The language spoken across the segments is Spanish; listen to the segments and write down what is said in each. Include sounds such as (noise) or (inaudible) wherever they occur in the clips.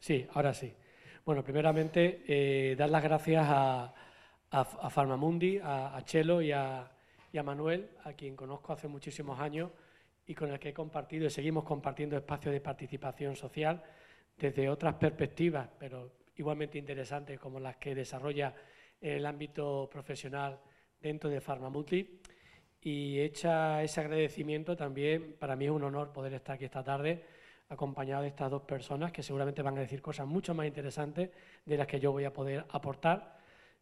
Sí, ahora sí. Bueno, primeramente, eh, dar las gracias a, a, Farmamundi, a, Chelo y a, y a Manuel, a quien conozco hace muchísimos años y con el que he compartido y seguimos compartiendo espacios de participación social desde otras perspectivas, pero igualmente interesantes como las que desarrolla el ámbito profesional dentro de Farmamundi. Y hecha ese agradecimiento, también para mí es un honor poder estar aquí esta tarde acompañado de estas dos personas que seguramente van a decir cosas mucho más interesantes de las que yo voy a poder aportar.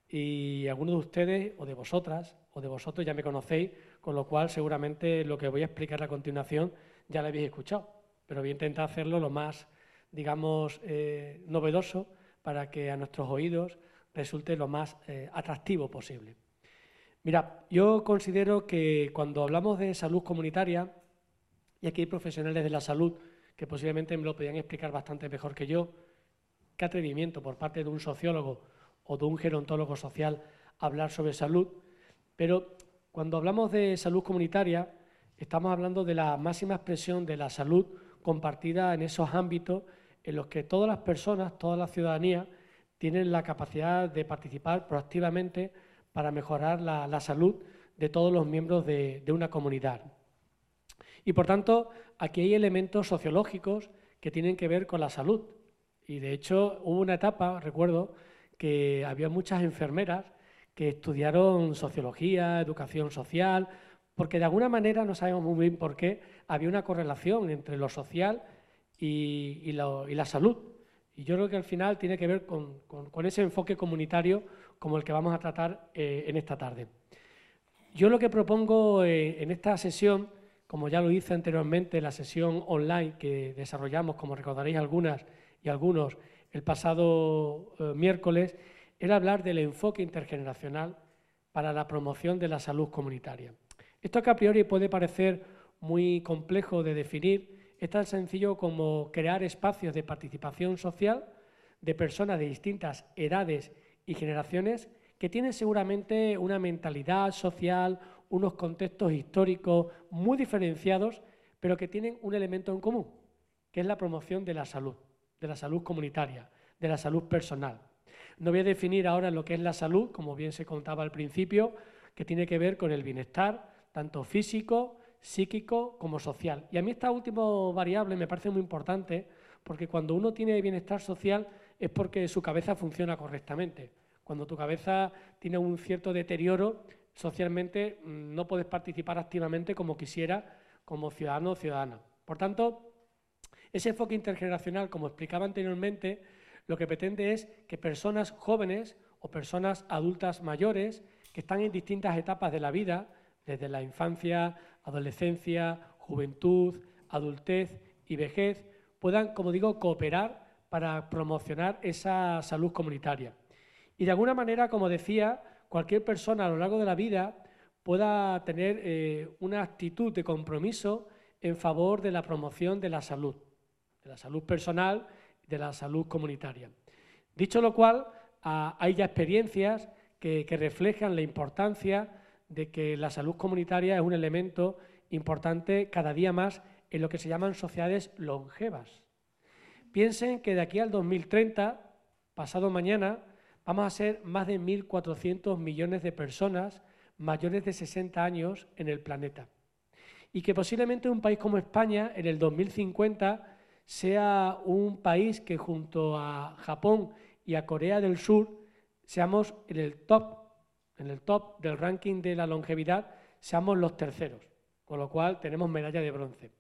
Y algunos de ustedes o de vosotras o de vosotros ya me conocéis, con lo cual seguramente lo que voy a explicar a continuación ya lo habéis escuchado, pero voy a intentar hacerlo lo más, digamos, eh, novedoso para que a nuestros oídos resulte lo más eh, atractivo posible. Mira, yo considero que cuando hablamos de salud comunitaria, y aquí hay profesionales de la salud que posiblemente me lo podían explicar bastante mejor que yo, qué atrevimiento por parte de un sociólogo o de un gerontólogo social hablar sobre salud, pero cuando hablamos de salud comunitaria, estamos hablando de la máxima expresión de la salud compartida en esos ámbitos en los que todas las personas, toda la ciudadanía, tienen la capacidad de participar proactivamente para mejorar la, salud de todos los miembros de, una comunidad. Y por tanto, aquí hay elementos sociológicos que tienen que ver con la salud. Y de hecho, hubo una etapa, recuerdo, que había muchas enfermeras que estudiaron sociología, educación social, porque de alguna manera, no sabemos muy bien por qué, había una correlación entre lo social y, la salud. Y yo creo que al final tiene que ver con, ese enfoque comunitario como el que vamos a tratar eh, en esta tarde. Yo lo que propongo eh, en esta sesión, como ya lo hice anteriormente, la sesión online que desarrollamos, como recordaréis algunas y algunos, el pasado eh, miércoles, era hablar del enfoque intergeneracional para la promoción de la salud comunitaria. Esto a priori puede parecer muy complejo de definir, es tan sencillo como crear espacios de participación social de personas de distintas edades y generaciones que tienen seguramente una mentalidad social, unos contextos históricos muy diferenciados, pero que tienen un elemento en común, que es la promoción de la salud, de la salud comunitaria, de la salud personal. No voy a definir ahora lo que es la salud, como bien se contaba al principio, que tiene que ver con el bienestar, tanto físico, psíquico como social. Y a mí esta última variable me parece muy importante, porque cuando uno tiene bienestar social es porque su cabeza funciona correctamente. Cuando tu cabeza tiene un cierto deterioro, socialmente mm, no puedes participar activamente como quisiera como ciudadano o ciudadana. Por tanto, ese enfoque intergeneracional, como explicaba anteriormente, lo que pretende es que personas jóvenes o personas adultas mayores que están en distintas etapas de la vida, desde la infancia, adolescencia, juventud, adultez y vejez, puedan, como digo, cooperar para promocionar esa salud comunitaria. Y de alguna manera, como decía, cualquier persona a lo largo de la vida pueda tener eh, una actitud de compromiso en favor de la promoción de la salud, de la salud personal de la salud comunitaria. Dicho lo cual, hay ya experiencias que, reflejan la importancia de que la salud comunitaria es un elemento importante cada día más en lo que se llaman sociedades longevas. Piensen que de aquí al 2030, pasado mañana, vamos a ser más de 1.400 millones de personas mayores de 60 años en el planeta. Y que posiblemente un país como España, en el 2050, sea un país que junto a Japón y a Corea del Sur seamos en el top, en el top del ranking de la longevidad, seamos los terceros, con lo cual tenemos medalla de bronce.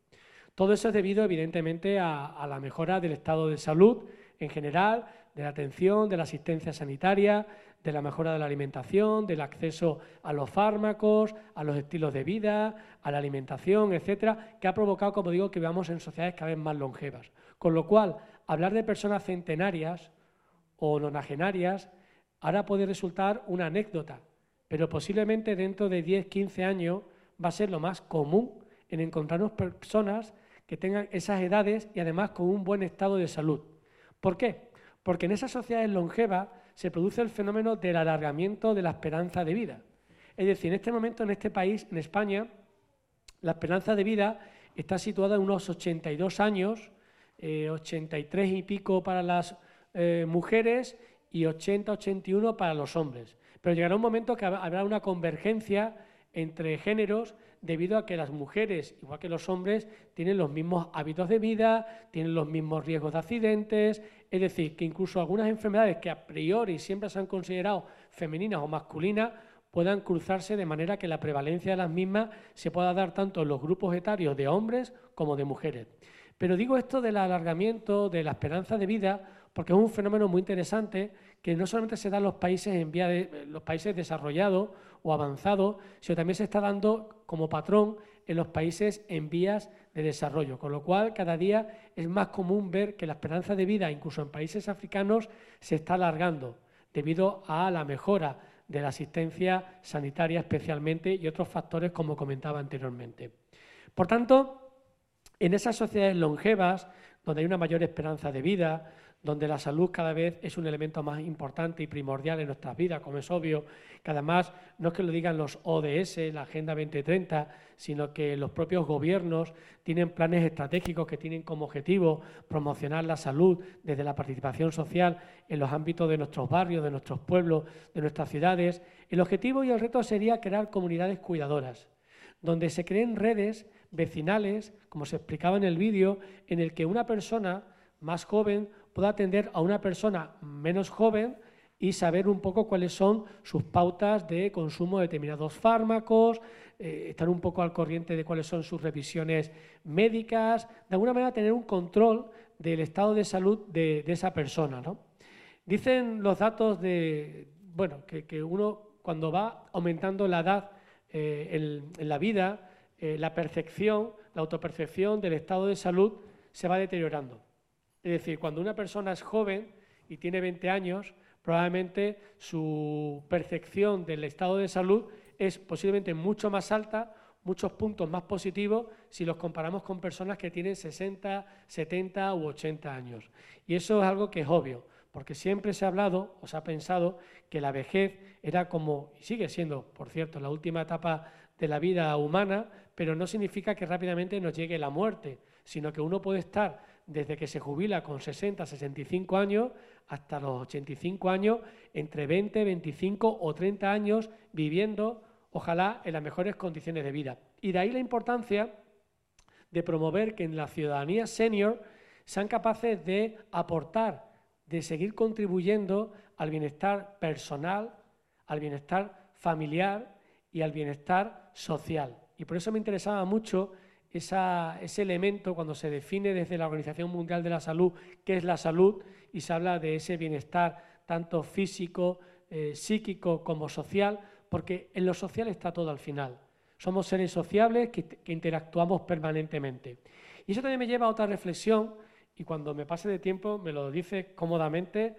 Todo eso es debido, evidentemente, a, a la mejora del estado de salud en general, de la atención, de la asistencia sanitaria, de la mejora de la alimentación, del acceso a los fármacos, a los estilos de vida, a la alimentación, etcétera, que ha provocado, como digo, que veamos en sociedades cada vez más longevas. Con lo cual, hablar de personas centenarias o nonagenarias ahora puede resultar una anécdota, pero posiblemente dentro de 10, 15 años va a ser lo más común en encontrarnos personas que tengan esas edades y además con un buen estado de salud. ¿Por qué? Porque en esas sociedades longevas se produce el fenómeno del alargamiento de la esperanza de vida. Es decir, en este momento, en este país, en España, la esperanza de vida está situada en unos 82 años 83 y pico para las mujeres y 80-81 para los hombres. Pero llegará un momento que habrá una convergencia entre géneros debido a que las mujeres, igual que los hombres, tienen los mismos hábitos de vida, tienen los mismos riesgos de accidentes, es decir, que incluso algunas enfermedades que a priori siempre se han considerado femeninas o masculinas puedan cruzarse de manera que la prevalencia de las mismas se pueda dar tanto en los grupos etarios de hombres como de mujeres. Pero digo esto del alargamiento, de la esperanza de vida, porque es un fenómeno muy interesante que no solamente se da en los países, en vía de, los países desarrollados o avanzados, sino también se está dando como patrón en los países en vías de desarrollo, con lo cual cada día es más común ver que la esperanza de vida, incluso en países africanos, se está alargando debido a la mejora de la asistencia sanitaria especialmente y otros factores como comentaba anteriormente. Por tanto, en esas sociedades longevas, donde hay una mayor esperanza de vida, donde la salud cada vez es un elemento más importante y primordial en nuestras vidas, como es obvio, que además no es que lo digan los ODS, la Agenda 2030, sino que los propios gobiernos tienen planes estratégicos que tienen como objetivo promocionar la salud desde la participación social en los ámbitos de nuestros barrios, de nuestros pueblos, de nuestras ciudades. El objetivo y el reto sería crear comunidades cuidadoras, donde se creen redes vecinales, como se explicaba en el vídeo, en el que una persona más joven pueda atender a una persona menos joven y saber un poco cuáles son sus pautas de consumo de determinados fármacos, eh, estar un poco al corriente de cuáles son sus revisiones médicas, de alguna manera tener un control del estado de salud de, esa persona. Dicen los datos de, bueno, que, uno cuando va aumentando la edad eh, en, la vida, eh, la percepción, la autopercepción del estado de salud se va deteriorando. Es decir, cuando una persona es joven y tiene 20 años, probablemente su percepción del estado de salud es posiblemente mucho más alta, muchos puntos más positivos si los comparamos con personas que tienen 60, 70 u 80 años. Y eso es algo que es obvio, porque siempre se ha hablado o se ha pensado que la vejez era como, y sigue siendo, por cierto, la última etapa de la vida humana, pero no significa que rápidamente nos llegue la muerte, sino que uno puede estar desde que se jubila con 60, 65 años hasta los 85 años, entre 20, 25 o 30 años viviendo, ojalá, en las mejores condiciones de vida. Y de ahí la importancia de promover que en la ciudadanía senior sean capaces de aportar, de seguir contribuyendo al bienestar personal, al bienestar familiar y al bienestar social. Y por eso me interesaba mucho ese elemento cuando se define desde la Organización Mundial de la Salud qué es la salud y se habla de ese bienestar tanto físico, eh, psíquico como social, porque en lo social está todo al final. Somos seres sociables que, interactuamos permanentemente. Y eso también me lleva a otra reflexión, y cuando me pase de tiempo me lo dice cómodamente,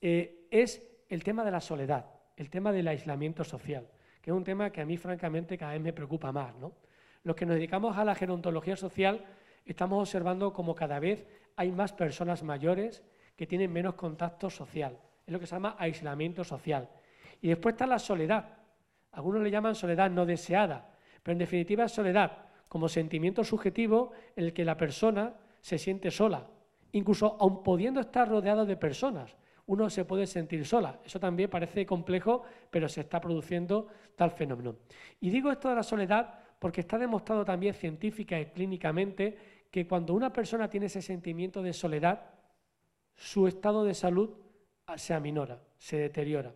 eh, es el tema de la soledad, el tema del aislamiento social, que es un tema que a mí francamente cada vez me preocupa más. ¿no? Los que nos dedicamos a la gerontología social estamos observando como cada vez hay más personas mayores que tienen menos contacto social. Es lo que se llama aislamiento social. Y después está la soledad. Algunos le llaman soledad no deseada, pero en definitiva es soledad como sentimiento subjetivo en el que la persona se siente sola. Incluso aun pudiendo estar rodeado de personas, uno se puede sentir sola. Eso también parece complejo, pero se está produciendo tal fenómeno. Y digo esto de la soledad porque está demostrado también científica y clínicamente que cuando una persona tiene ese sentimiento de soledad, su estado de salud se aminora, se deteriora.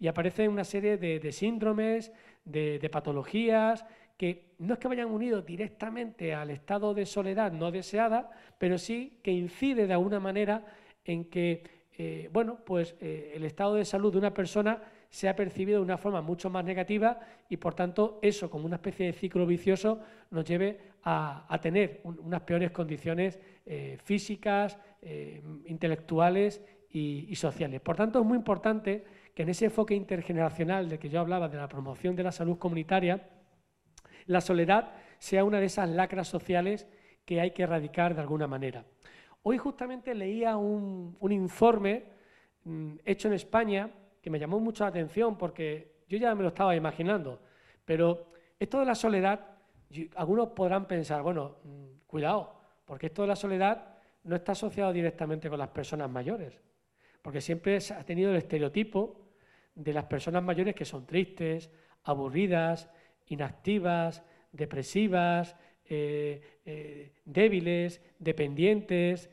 Y aparecen una serie de, síndromes, de, de, patologías, que no es que vayan unidos directamente al estado de soledad no deseada, pero sí que incide de alguna manera en que eh, bueno, pues eh, el estado de salud de una persona se ha percibido de una forma mucho más negativa y por tanto eso como una especie de ciclo vicioso nos lleve a, tener unas peores condiciones eh, físicas, intelectuales y, sociales. Por tanto es muy importante que en ese enfoque intergeneracional de que yo hablaba de la promoción de la salud comunitaria, la soledad sea una de esas lacras sociales que hay que erradicar de alguna manera. Hoy justamente leía un, informe mm, hecho en España que me llamó mucho la atención porque yo ya me lo estaba imaginando, pero esto de la soledad, algunos podrán pensar, bueno, mm, cuidado, porque esto de la soledad no está asociado directamente con las personas mayores, porque siempre se ha tenido el estereotipo de las personas mayores que son tristes, aburridas, inactivas, depresivas, eh, eh, débiles, dependientes.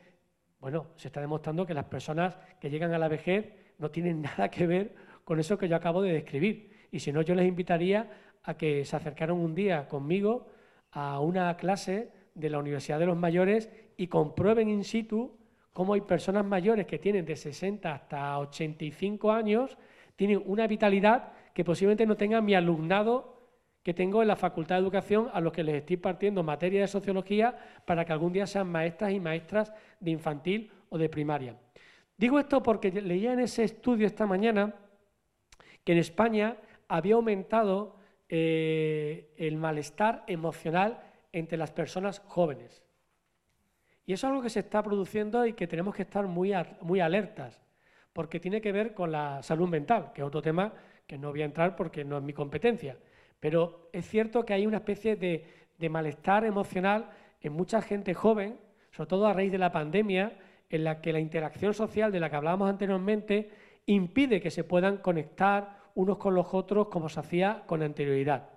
Bueno, se está demostrando que las personas que llegan a la vejez no tienen (laughs) nada que ver con eso que yo acabo de describir. Y si no, yo les invitaría a que se acercaran un día conmigo a una clase de la Universidad de los Mayores y comprueben in situ cómo hay personas mayores que tienen de 60 hasta 85 años, tienen una vitalidad que posiblemente no tenga mi alumnado que tengo en la Facultad de Educación a los que les estoy partiendo materia de sociología para que algún día sean maestras y maestras de infantil o de primaria. Digo esto porque leía en ese estudio esta mañana que en España había aumentado eh, el malestar emocional entre las personas jóvenes. Y eso es algo que se está produciendo y que tenemos que estar muy, muy alertas, porque tiene que ver con la salud mental, que es otro tema que no voy a entrar porque no es mi competencia. Pero es cierto que hay una especie de, malestar emocional en mucha gente joven, sobre todo a raíz de la pandemia, en la que la interacción social de la que hablábamos anteriormente impide que se puedan conectar unos con los otros como se hacía con anterioridad.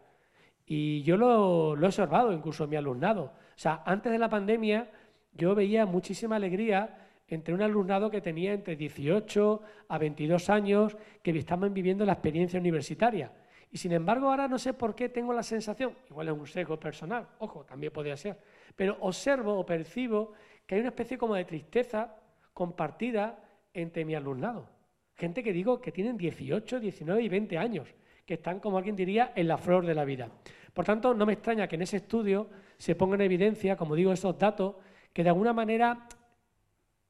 Y yo lo, he observado incluso en mi alumnado. O sea, antes de la pandemia yo veía muchísima alegría entre un alumnado que tenía entre 18 a 22 años que estaban viviendo la experiencia universitaria. Y sin embargo ahora no sé por qué tengo la sensación, igual es un sesgo personal, ojo, también podría ser, pero observo o percibo que hay una especie como de tristeza compartida entre mi alumnado. Gente que digo que tienen 18, 19 y 20 años, que están, como alguien diría, en la flor de la vida. Por tanto, no me extraña que en ese estudio se ponga en evidencia, como digo, esos datos que de alguna manera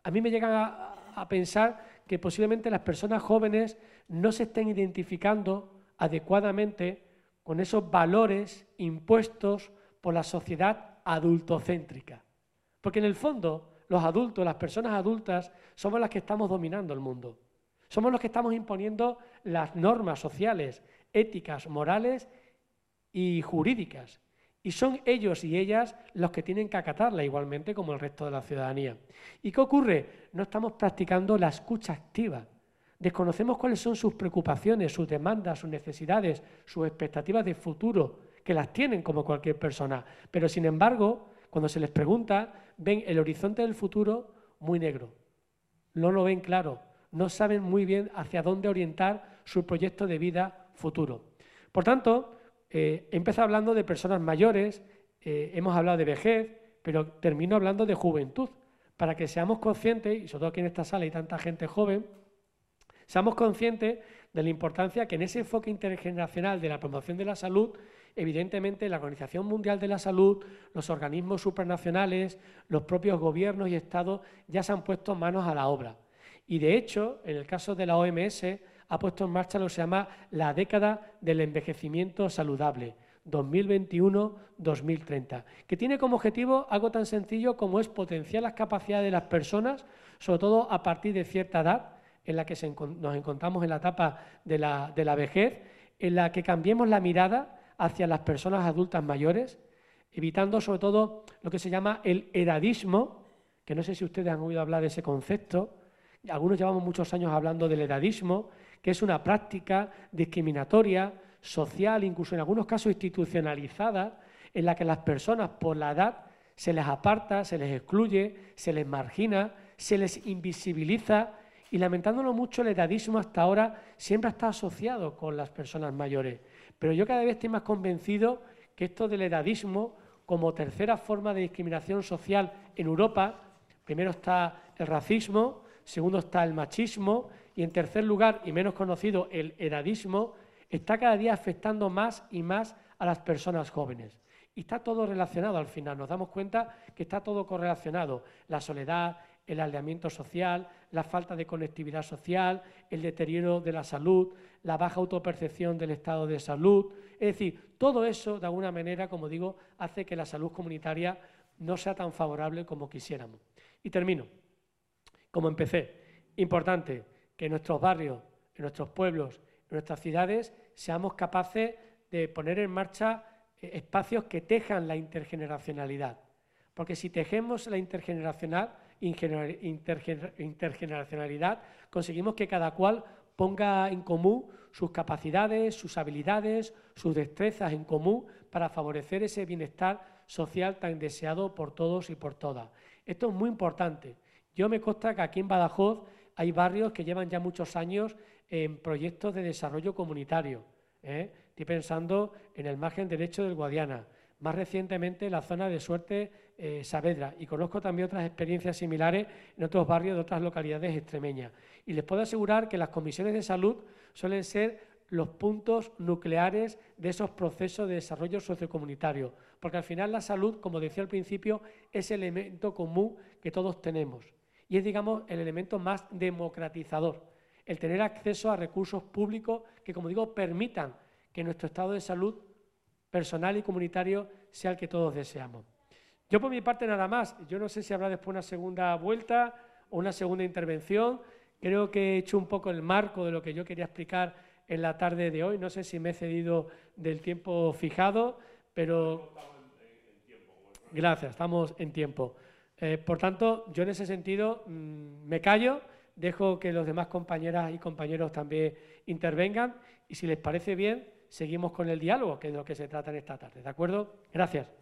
a mí me llegan a, a pensar que posiblemente las personas jóvenes no se estén identificando adecuadamente con esos valores impuestos por la sociedad adultocéntrica. Porque en el fondo, los adultos, las personas adultas, somos las que estamos dominando el mundo. Somos los que estamos imponiendo las normas sociales, éticas, morales y jurídicas. Y son ellos y ellas los que tienen que acatarla igualmente como el resto de la ciudadanía. ¿Y qué ocurre? No estamos practicando la escucha activa. Desconocemos cuáles son sus preocupaciones, sus demandas, sus necesidades, sus expectativas de futuro, que las tienen como cualquier persona. Pero sin embargo, cuando se les pregunta, ven el horizonte del futuro muy negro. No lo ven claro no saben muy bien hacia dónde orientar su proyecto de vida futuro. Por tanto, eh, hablando de personas mayores, eh, hemos hablado de vejez, pero termino hablando de juventud, para que seamos conscientes, y sobre todo aquí en esta sala hay tanta gente joven, seamos conscientes de la importancia que en ese enfoque intergeneracional de la promoción de la salud, evidentemente la Organización Mundial de la Salud, los organismos supranacionales, los propios gobiernos y estados ya se han puesto manos a la obra. Y de hecho, en el caso de la OMS, ha puesto en marcha lo que se llama la década del envejecimiento saludable, 2021-2030, que tiene como objetivo algo tan sencillo como es potenciar las capacidades de las personas, sobre todo a partir de cierta edad, en la que nos encontramos en la etapa de la, de la vejez, en la que cambiemos la mirada hacia las personas adultas mayores, evitando sobre todo lo que se llama el edadismo, que no sé si ustedes han oído hablar de ese concepto, algunos llevamos muchos años hablando del edadismo, que es una práctica discriminatoria, social, incluso en algunos casos institucionalizada, en la que las personas por la edad se les aparta, se les excluye, se les margina, se les invisibiliza y lamentándolo mucho, el edadismo hasta ahora siempre estado asociado con las personas mayores. Pero yo cada vez estoy más convencido que esto del edadismo, como tercera forma de discriminación social en Europa, primero está el racismo, segundo está el machismo y en tercer lugar, y menos conocido, el edadismo, está cada día afectando más y más a las personas jóvenes. Y está todo relacionado al final, nos damos cuenta que está todo correlacionado. La soledad, el aislamiento social, la falta de conectividad social, el deterioro de la salud, la baja autopercepción del estado de salud. Es decir, todo eso, de alguna manera, como digo, hace que la salud comunitaria no sea tan favorable como quisiéramos. Y termino como empecé. Importante que en nuestros barrios, en nuestros pueblos, en nuestras ciudades, seamos capaces de poner en marcha espacios que tejan la intergeneracionalidad. Porque si tejemos la intergeneracional, intergeneracionalidad, conseguimos que cada cual ponga en común sus capacidades, sus habilidades, sus destrezas en común para favorecer ese bienestar social tan deseado por todos y por todas. Esto es muy importante. Yo me consta que aquí en Badajoz hay barrios que llevan ya muchos años en proyectos de desarrollo comunitario. ¿eh? Estoy pensando en el margen derecho del Guadiana, más recientemente la zona de Suerte eh, Saavedra y conozco también otras experiencias similares en otros barrios de otras localidades extremeñas. Y les puedo asegurar que las comisiones de salud suelen ser los puntos nucleares de esos procesos de desarrollo sociocomunitario, porque al final la salud, como decía al principio, es el elemento común que todos tenemos y es, digamos, el elemento más democratizador, el tener acceso a recursos públicos que, como digo, permitan que nuestro estado de salud personal y comunitario sea el que todos deseamos. Yo por mi parte nada más, yo no sé si habrá después una segunda vuelta o una segunda intervención, creo que he hecho un poco el marco de lo que yo quería explicar en la tarde de hoy, no sé si me he cedido del tiempo fijado, pero... Gracias, estamos en tiempo. Eh, por tanto, yo en ese sentido mm, me callo, dejo que los demás compañeras y compañeros también intervengan y si les parece bien, seguimos con el diálogo, que es de lo que se trata en esta tarde. ¿De acuerdo? Gracias.